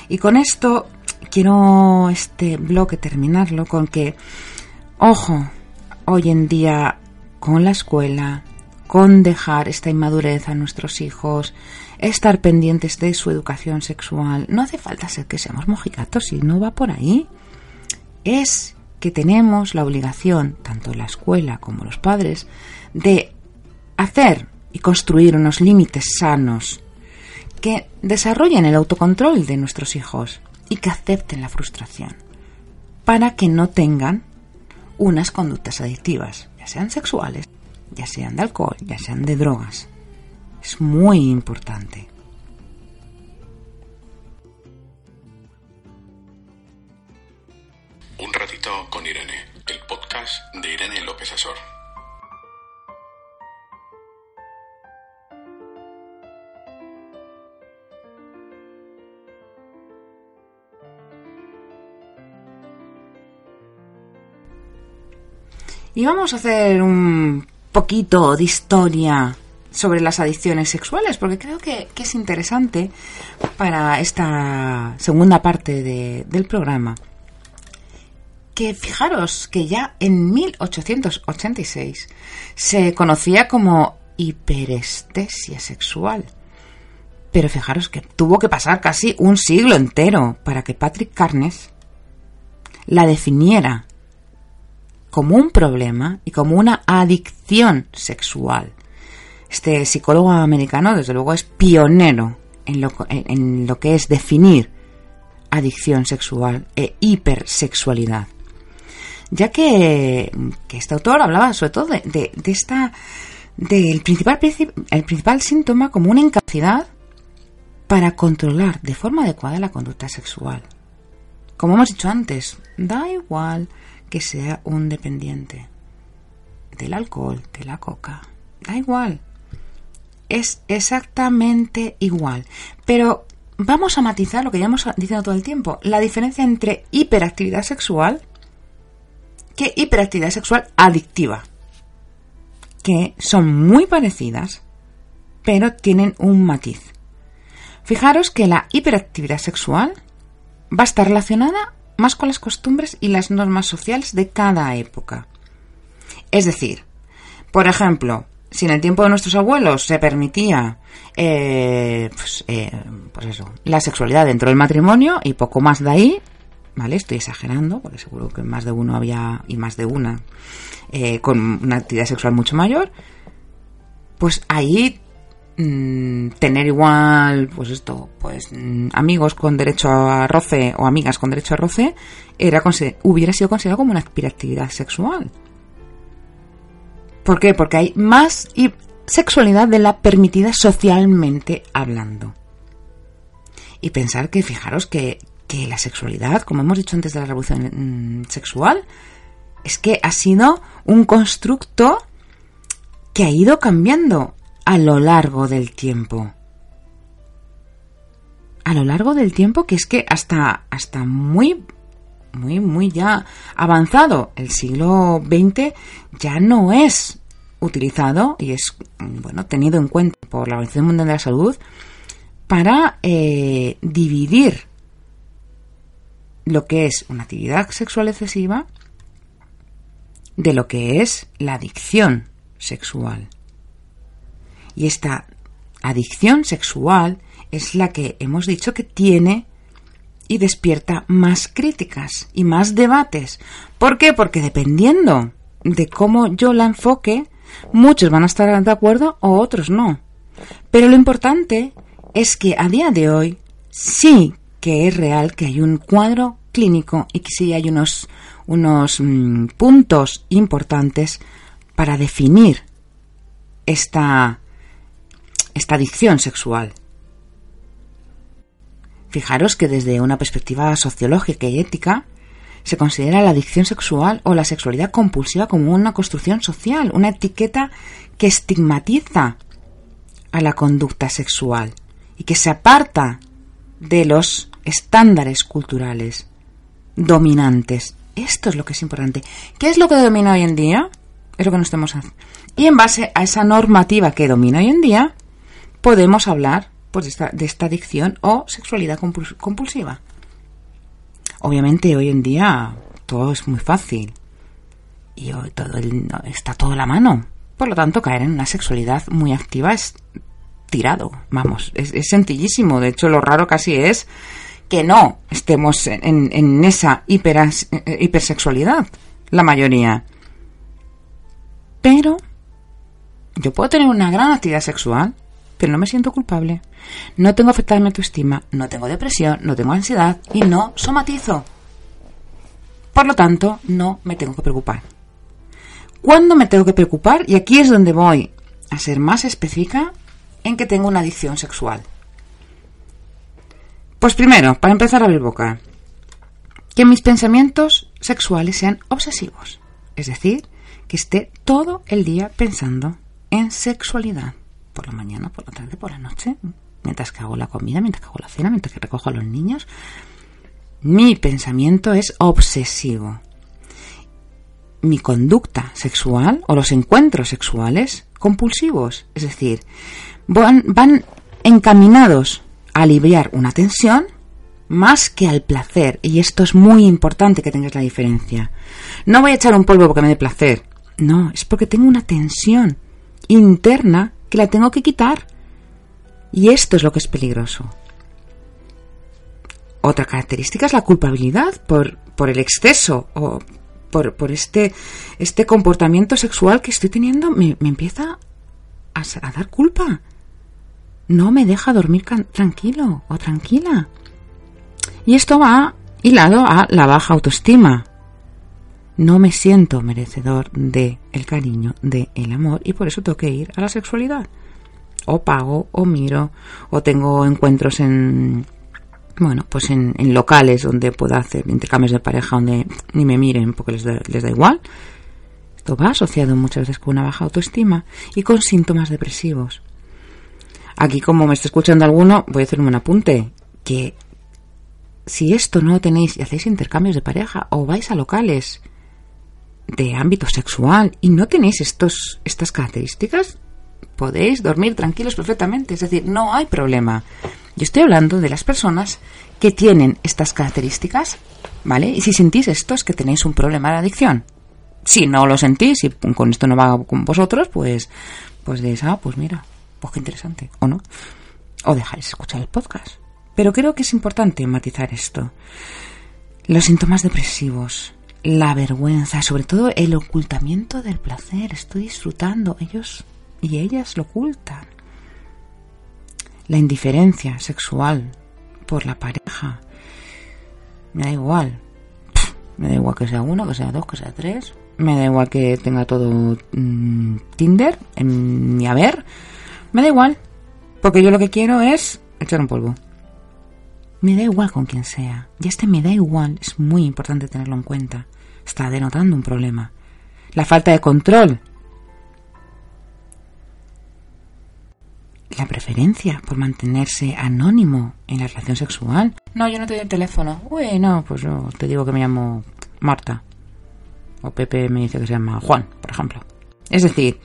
Y con esto quiero este bloque terminarlo con que, ojo, hoy en día con la escuela, con dejar esta inmadurez a nuestros hijos, estar pendientes de su educación sexual, no hace falta ser que seamos mojigatos y no va por ahí es que tenemos la obligación, tanto la escuela como los padres, de hacer y construir unos límites sanos que desarrollen el autocontrol de nuestros hijos y que acepten la frustración para que no tengan unas conductas adictivas, ya sean sexuales, ya sean de alcohol, ya sean de drogas. Es muy importante. Un ratito con Irene, el podcast de Irene López Azor. Y vamos a hacer un poquito de historia sobre las adicciones sexuales, porque creo que, es interesante para esta segunda parte de- del programa. Que fijaros que ya en 1886 se conocía como hiperestesia sexual. Pero fijaros que tuvo que pasar casi un siglo entero para que Patrick Carnes la definiera como un problema y como una adicción sexual. Este psicólogo americano, desde luego, es pionero en lo, en- lo que es definir adicción sexual e hipersexualidad. Ya que, este autor hablaba sobre todo de, esta del principal, princip- el principal síntoma como una incapacidad para controlar de forma adecuada la conducta sexual. Como hemos dicho antes, da igual que sea un dependiente del alcohol, de la coca, da igual. Es exactamente igual. Pero vamos a matizar lo que llevamos diciendo todo el tiempo, la diferencia entre hiperactividad sexual que hiperactividad sexual adictiva, que son muy parecidas, pero tienen un matiz. Fijaros que la hiperactividad sexual va a estar relacionada más con las costumbres y las normas sociales de cada época. Es decir, por ejemplo, si en el tiempo de nuestros abuelos se permitía eh, pues, eh, pues eso, la sexualidad dentro del matrimonio y poco más de ahí, ¿vale? Estoy exagerando, porque seguro que más de uno había, y más de una, eh, con una actividad sexual mucho mayor, pues ahí mm, tener igual, pues esto, pues mm, amigos con derecho a roce o amigas con derecho a roce, era hubiera sido considerado como una hiperactividad sexual. ¿Por qué? Porque hay más sexualidad de la permitida socialmente hablando. Y pensar que, fijaros que, que la sexualidad, como hemos dicho antes de la revolución mm, sexual, es que ha sido un constructo que ha ido cambiando a lo largo del tiempo. A lo largo del tiempo que es que hasta, hasta muy, muy, muy ya avanzado el siglo XX ya no es utilizado y es, bueno, tenido en cuenta por la Organización Mundial de la Salud para eh, dividir lo que es una actividad sexual excesiva de lo que es la adicción sexual. Y esta adicción sexual es la que hemos dicho que tiene y despierta más críticas y más debates. ¿Por qué? Porque dependiendo de cómo yo la enfoque, muchos van a estar de acuerdo o otros no. Pero lo importante es que a día de hoy sí que es real que hay un cuadro clínico y que sí hay unos, unos mm, puntos importantes para definir esta, esta adicción sexual. Fijaros que desde una perspectiva sociológica y ética se considera la adicción sexual o la sexualidad compulsiva como una construcción social, una etiqueta que estigmatiza a la conducta sexual y que se aparta de los estándares culturales dominantes. Esto es lo que es importante. ¿Qué es lo que domina hoy en día? Es lo que nos tenemos hacer. Y en base a esa normativa que domina hoy en día, podemos hablar pues, de, esta, de esta adicción o sexualidad compuls- compulsiva. Obviamente hoy en día todo es muy fácil y todo el- está todo a la mano. Por lo tanto, caer en una sexualidad muy activa es tirado, vamos, es, sencillísimo. De hecho, lo raro casi es que no estemos en esa hiperas- eh, hipersexualidad, la mayoría. Pero Yo puedo tener una gran actividad sexual, pero no me siento culpable. No tengo afectada mi autoestima, no tengo depresión, no tengo ansiedad y no somatizo. Por lo tanto, no me tengo que preocupar. ¿Cuándo me tengo que preocupar? Y aquí es donde voy a ser más específica en que tengo una adicción sexual. Pues primero, para empezar a abrir boca, que mis pensamientos sexuales sean obsesivos. Es decir, que esté todo el día pensando en sexualidad. Por la mañana, por la tarde, por la noche, mientras que hago la comida, mientras que hago la cena, mientras que recojo a los niños. Mi pensamiento es obsesivo. Mi conducta sexual o los encuentros sexuales compulsivos. Es decir, van, van encaminados a aliviar una tensión más que al placer. Y esto es muy importante que tengas la diferencia. No voy a echar un polvo porque me dé placer. No, es porque tengo una tensión interna que la tengo que quitar. Y esto es lo que es peligroso. Otra característica es la culpabilidad por, por el exceso o por, por este, este comportamiento sexual que estoy teniendo. Me, me empieza a, a dar culpa. No me deja dormir tranquilo o tranquila. Y esto va hilado a la baja autoestima. No me siento merecedor de el cariño, de el amor y por eso tengo que ir a la sexualidad. O pago, o miro, o tengo encuentros en bueno, pues en, locales donde pueda hacer intercambios de pareja donde ni me miren porque les da, les da igual. Esto va asociado muchas veces con una baja autoestima y con síntomas depresivos. Aquí, como me está escuchando alguno, voy a hacer un apunte, que si esto no lo tenéis y hacéis intercambios de pareja o vais a locales de ámbito sexual y no tenéis estos, estas características, podéis dormir tranquilos perfectamente. Es decir, no hay problema. Yo estoy hablando de las personas que tienen estas características, ¿vale? Y si sentís esto es que tenéis un problema de adicción. Si no lo sentís y con esto no va con vosotros, pues, pues de esa, pues mira, pues qué interesante, ¿o no? O dejáis escuchar el podcast. Pero creo que es importante matizar esto. Los síntomas depresivos, la vergüenza, sobre todo el ocultamiento del placer. Estoy disfrutando, ellos y ellas lo ocultan. La indiferencia sexual por la pareja. Me da igual. Me da igual que sea uno, que sea dos, que sea tres. Me da igual que tenga todo mm, Tinder en mi haber. Me da igual. Porque yo lo que quiero es echar un polvo. Me da igual con quien sea. Y este me da igual es muy importante tenerlo en cuenta. Está denotando un problema. La falta de control. La preferencia por mantenerse anónimo en la relación sexual. No, yo no te doy el teléfono. Uy, no, pues yo te digo que me llamo Marta. O Pepe me dice que se llama Juan, por ejemplo. Es decir,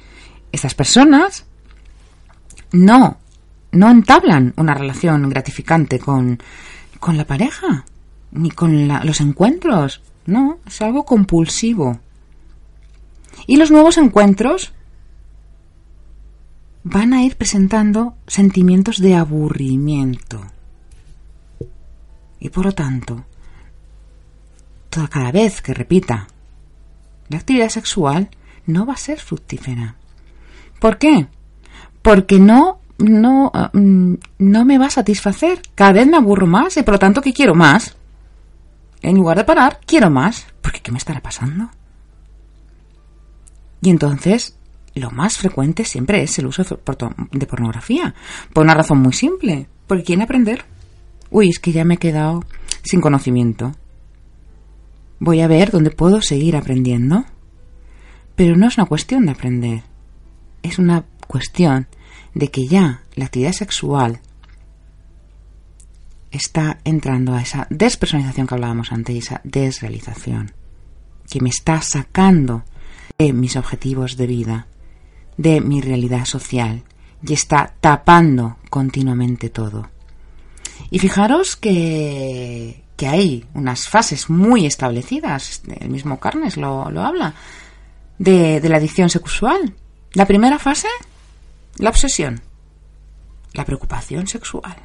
estas personas no no entablan una relación gratificante con, con la pareja, ni con los encuentros. No, es algo compulsivo. Y los nuevos encuentros van a ir presentando sentimientos de aburrimiento. Y por lo tanto, toda cada vez que repita la actividad sexual no va a ser fructífera. ¿Por qué? Porque no no, ah, mm, no me va a satisfacer. Cada vez me aburro más y por lo tanto que quiero más. En lugar de parar, quiero más. Porque ¿qué me estará pasando? Y entonces, lo más frecuente siempre es el uso de pornografía. Por una razón muy simple. Porque quieren aprender. Uy, es que ya me he quedado sin conocimiento. Voy a ver dónde puedo seguir aprendiendo. Pero no es una cuestión de aprender. Es una cuestión de que ya la actividad sexual está entrando a esa despersonalización que hablábamos antes, esa desrealización, que me está sacando de mis objetivos de vida, de mi realidad social, y está tapando continuamente todo. Y fijaros que, que hay unas fases muy establecidas, el mismo Carnes lo, lo habla, de, de la adicción sexual. La primera fase la obsesión, la preocupación sexual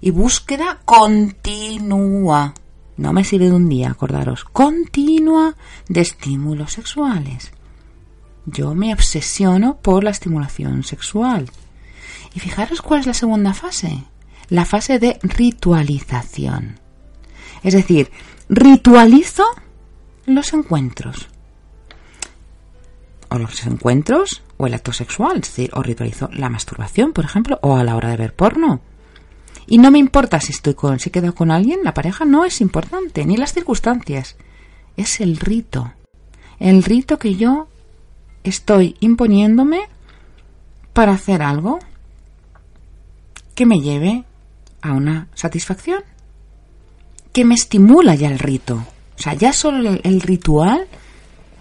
y búsqueda continua. No me sirve de un día, acordaros, continua de estímulos sexuales. yo me obsesiono por la estimulación sexual. Y fijaros cuál es la segunda fase, la fase de ritualización. Es decir, ritualizo los encuentros. O los encuentros o el acto sexual, es decir, o ritualizo la masturbación, por ejemplo, o a la hora de ver porno. Y no me importa si estoy con, si he quedado con alguien, la pareja no es importante, ni las circunstancias. Es el rito. El rito que yo estoy imponiéndome para hacer algo que me lleve a una satisfacción, que me estimula ya el rito. O sea, ya solo el, ritual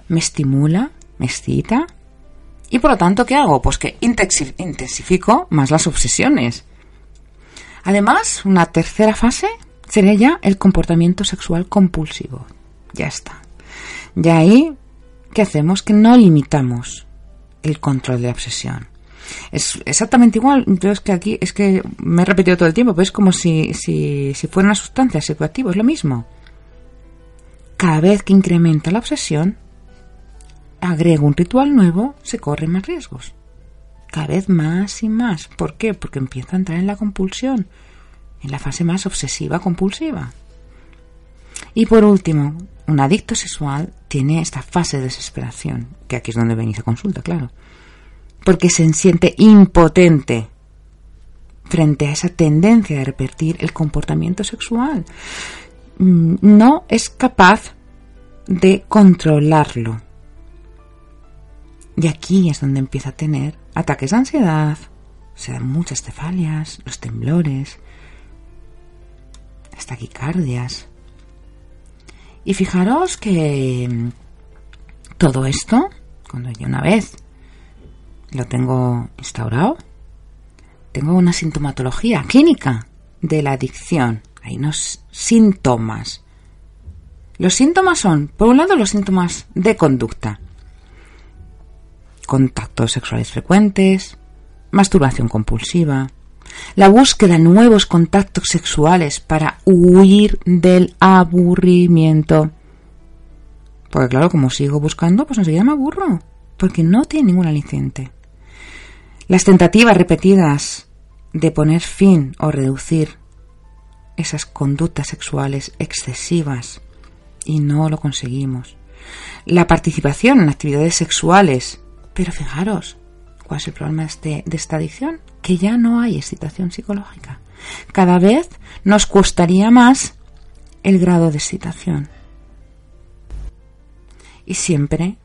me estimula, me excita. Y por lo tanto, ¿qué hago? Pues que intensifico más las obsesiones. Además, una tercera fase sería ya el comportamiento sexual compulsivo. Ya está. Ya ahí, ¿qué hacemos? Que no limitamos el control de la obsesión. Es exactamente igual. Yo es que aquí es que me he repetido todo el tiempo, pero es como si, si, si fuera una sustancia psicoactiva, es lo mismo. Cada vez que incrementa la obsesión, agrego un ritual nuevo, se corren más riesgos. Cada vez más y más. ¿Por qué? Porque empieza a entrar en la compulsión, en la fase más obsesiva compulsiva. Y por último, un adicto sexual tiene esta fase de desesperación, que aquí es donde venís a consulta, claro porque se siente impotente frente a esa tendencia de repetir el comportamiento sexual. Mm, no es capaz de controlarlo. Y aquí es donde empieza a tener ataques de ansiedad, se dan muchas cefalias, los temblores, las taquicardias. Y fijaros que mm, todo esto, cuando ya una vez lo tengo instaurado. Tengo una sintomatología clínica de la adicción. Hay unos síntomas. Los síntomas son, por un lado, los síntomas de conducta. Contactos sexuales frecuentes, masturbación compulsiva, la búsqueda de nuevos contactos sexuales para huir del aburrimiento. Porque claro, como sigo buscando, pues enseguida me aburro, porque no tiene ningún aliciente. Las tentativas repetidas de poner fin o reducir esas conductas sexuales excesivas y no lo conseguimos. La participación en actividades sexuales. Pero fijaros, ¿cuál es el problema de, este, de esta adicción? Que ya no hay excitación psicológica. Cada vez nos costaría más el grado de excitación. Y siempre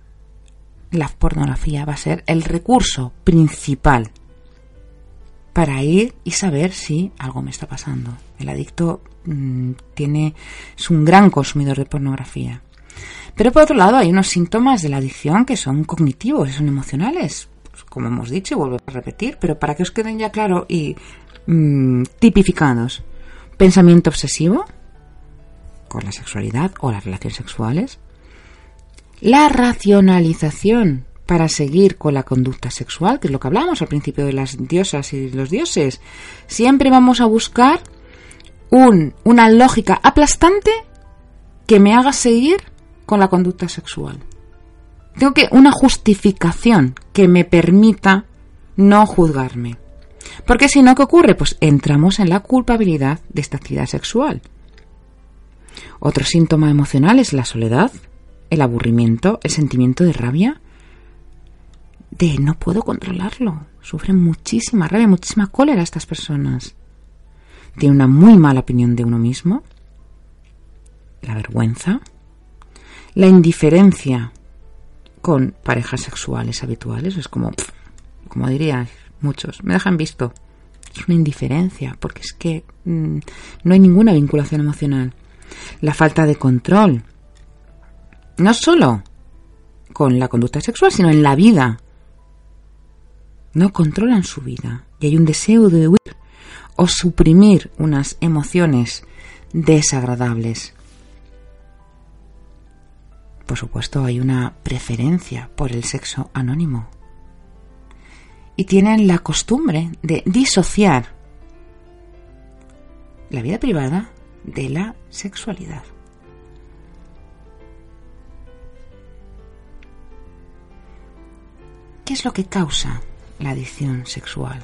la pornografía va a ser el recurso principal para ir y saber si algo me está pasando. El adicto mm, tiene es un gran consumidor de pornografía. Pero por otro lado hay unos síntomas de la adicción que son cognitivos, son emocionales, pues, como hemos dicho y vuelvo a repetir, pero para que os queden ya claro y mm, tipificados. Pensamiento obsesivo con la sexualidad o las relaciones sexuales, la racionalización para seguir con la conducta sexual, que es lo que hablamos al principio de las diosas y los dioses. Siempre vamos a buscar un, una lógica aplastante que me haga seguir con la conducta sexual. Tengo que una justificación que me permita no juzgarme. Porque si no, ¿qué ocurre? Pues entramos en la culpabilidad de esta actividad sexual. Otro síntoma emocional es la soledad, el aburrimiento, el sentimiento de rabia, de no puedo controlarlo. Sufren muchísima rabia, muchísima cólera estas personas. Tienen una muy mala opinión de uno mismo, la vergüenza, la indiferencia con parejas sexuales habituales. Es como, como diría muchos, me dejan visto. Es una indiferencia, porque es que mm, no hay ninguna vinculación emocional. La falta de control, no solo con la conducta sexual, sino en la vida. No controlan su vida y hay un deseo de huir o suprimir unas emociones desagradables. Por supuesto, hay una preferencia por el sexo anónimo. Y tienen la costumbre de disociar la vida privada de la sexualidad. ¿qué es lo que causa la adicción sexual?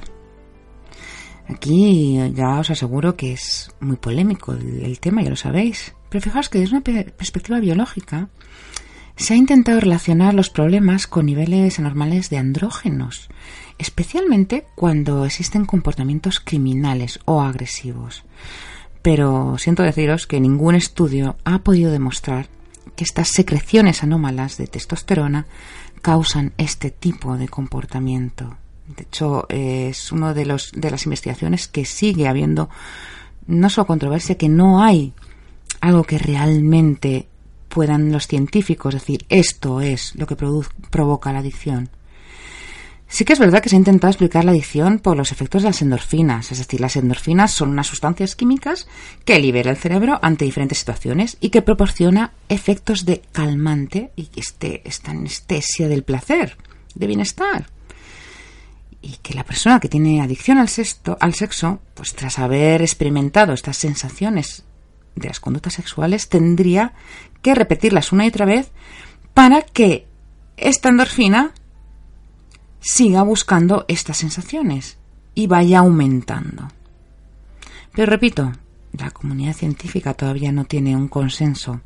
Aquí ya os aseguro que es muy polémico el, tema, ya lo sabéis. Pero fijaos que desde una perspectiva biológica se ha intentado relacionar los problemas con niveles anormales de andrógenos, especialmente cuando existen comportamientos criminales o agresivos. Pero siento deciros que ningún estudio ha podido demostrar que estas secreciones anómalas de testosterona causan este tipo de comportamiento. De hecho, es una de, los, de las investigaciones que sigue habiendo no solo controversia, que no hay algo que realmente puedan los científicos decir esto es lo que provoca la adicción. Sí que es verdad que se ha intentado explicar la adicción por los efectos de las endorfinas, es decir, las endorfinas son unas sustancias químicas que libera el cerebro ante diferentes situaciones y que proporciona efectos de calmante y este, esta anestesia del placer, de bienestar. Y que la persona que tiene adicción al, sexto, al sexo, pues tras haber experimentado estas sensaciones de las conductas sexuales, tendría que repetirlas una y otra vez para que esta endorfina siga buscando estas sensaciones y vaya aumentando. Pero repito, la comunidad científica todavía no tiene un consenso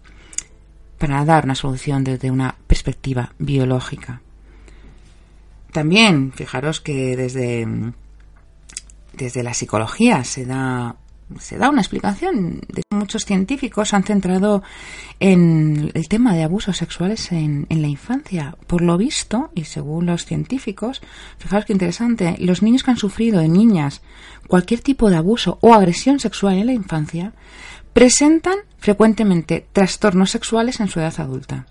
para dar una solución desde una perspectiva biológica. También, fijaros que desde, desde la psicología se da se da una explicación. Muchos científicos han centrado en el tema de abusos sexuales en, la infancia. Por lo visto, y según los científicos, fijaos qué interesante, los niños que han sufrido en niñas cualquier tipo de abuso o agresión sexual en la infancia presentan frecuentemente trastornos sexuales en su edad adulta.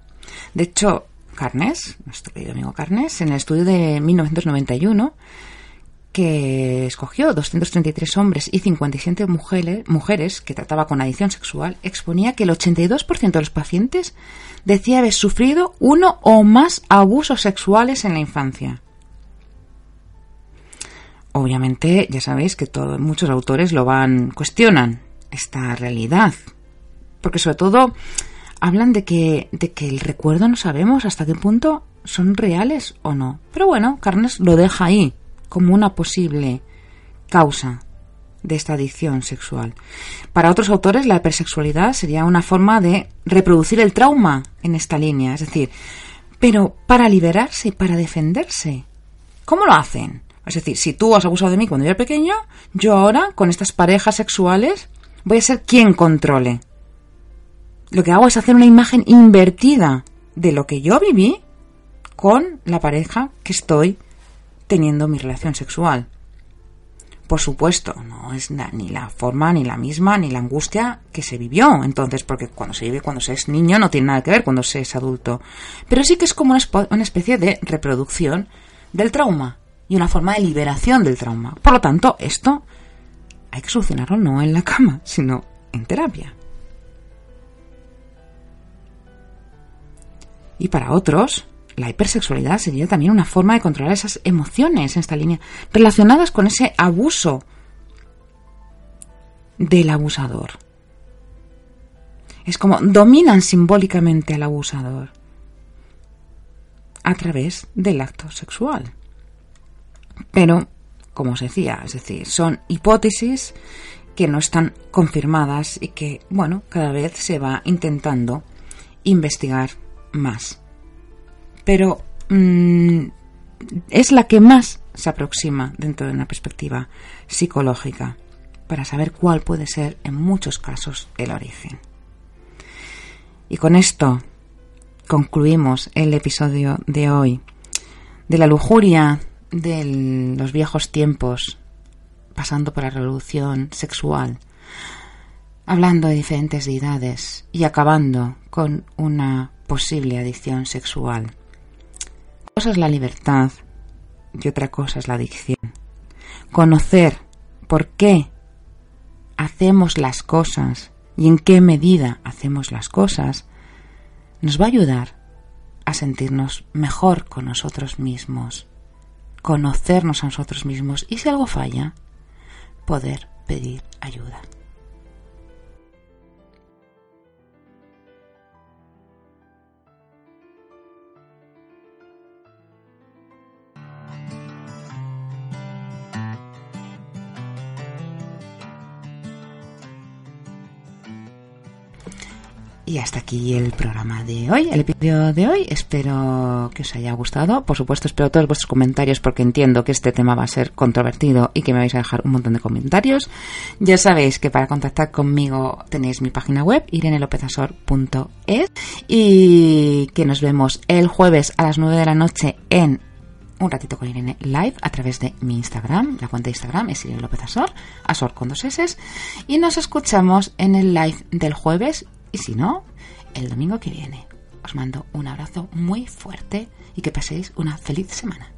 De hecho, Carnes, nuestro querido amigo Carnes, en el estudio de 1991, que escogió 233 hombres y 57 mujeres, mujeres que trataba con adicción sexual, exponía que el 82% de los pacientes decía haber sufrido uno o más abusos sexuales en la infancia. Obviamente, ya sabéis que muchos autores lo van, cuestionan esta realidad, porque sobre todo hablan de que, de que el recuerdo no sabemos hasta qué punto son reales o no. Pero bueno, Carnes lo deja ahí como una posible causa de esta adicción sexual. Para otros autores, la hipersexualidad sería una forma de reproducir el trauma en esta línea, es decir, pero para liberarse, para defenderse. ¿Cómo lo hacen? Es decir, si tú has abusado de mí cuando yo era pequeño, yo ahora, con estas parejas sexuales, voy a ser quien controle. Lo que hago es hacer una imagen invertida de lo que yo viví con la pareja que estoy teniendo mi relación sexual. Por supuesto, no es ni la forma, ni la misma, ni la angustia que se vivió. Entonces, porque cuando se vive, cuando se es niño, no tiene nada que ver cuando se es adulto. Pero sí que es como una especie de reproducción del trauma y una forma de liberación del trauma. Por lo tanto, esto hay que solucionarlo no en la cama, sino en terapia. Y para otros, la hipersexualidad sería también una forma de controlar esas emociones en esta línea, relacionadas con ese abuso del abusador. Es como dominan simbólicamente al abusador a través del acto sexual. Pero, como os decía, es decir, son hipótesis que no están confirmadas y que, bueno, cada vez se va intentando investigar más pero mm, es la que más se aproxima dentro de una perspectiva psicológica para saber cuál puede ser en muchos casos el origen. Y con esto concluimos el episodio de hoy de la lujuria de los viejos tiempos, pasando por la revolución sexual, hablando de diferentes deidades y acabando con una posible adicción sexual cosa es la libertad y otra cosa es la adicción. Conocer por qué hacemos las cosas y en qué medida hacemos las cosas nos va a ayudar a sentirnos mejor con nosotros mismos, conocernos a nosotros mismos y si algo falla, poder pedir ayuda. Y hasta aquí el programa de hoy, el episodio de hoy. Espero que os haya gustado. Por supuesto, espero todos vuestros comentarios porque entiendo que este tema va a ser controvertido y que me vais a dejar un montón de comentarios. Ya sabéis que para contactar conmigo tenéis mi página web, irenelopezasor.es y que nos vemos el jueves a las 9 de la noche en un ratito con Irene live a través de mi Instagram. La cuenta de Instagram es Irene López Asor, Asor con dos S. Y nos escuchamos en el live del jueves y si no, el domingo que viene. Os mando un abrazo muy fuerte y que paséis una feliz semana.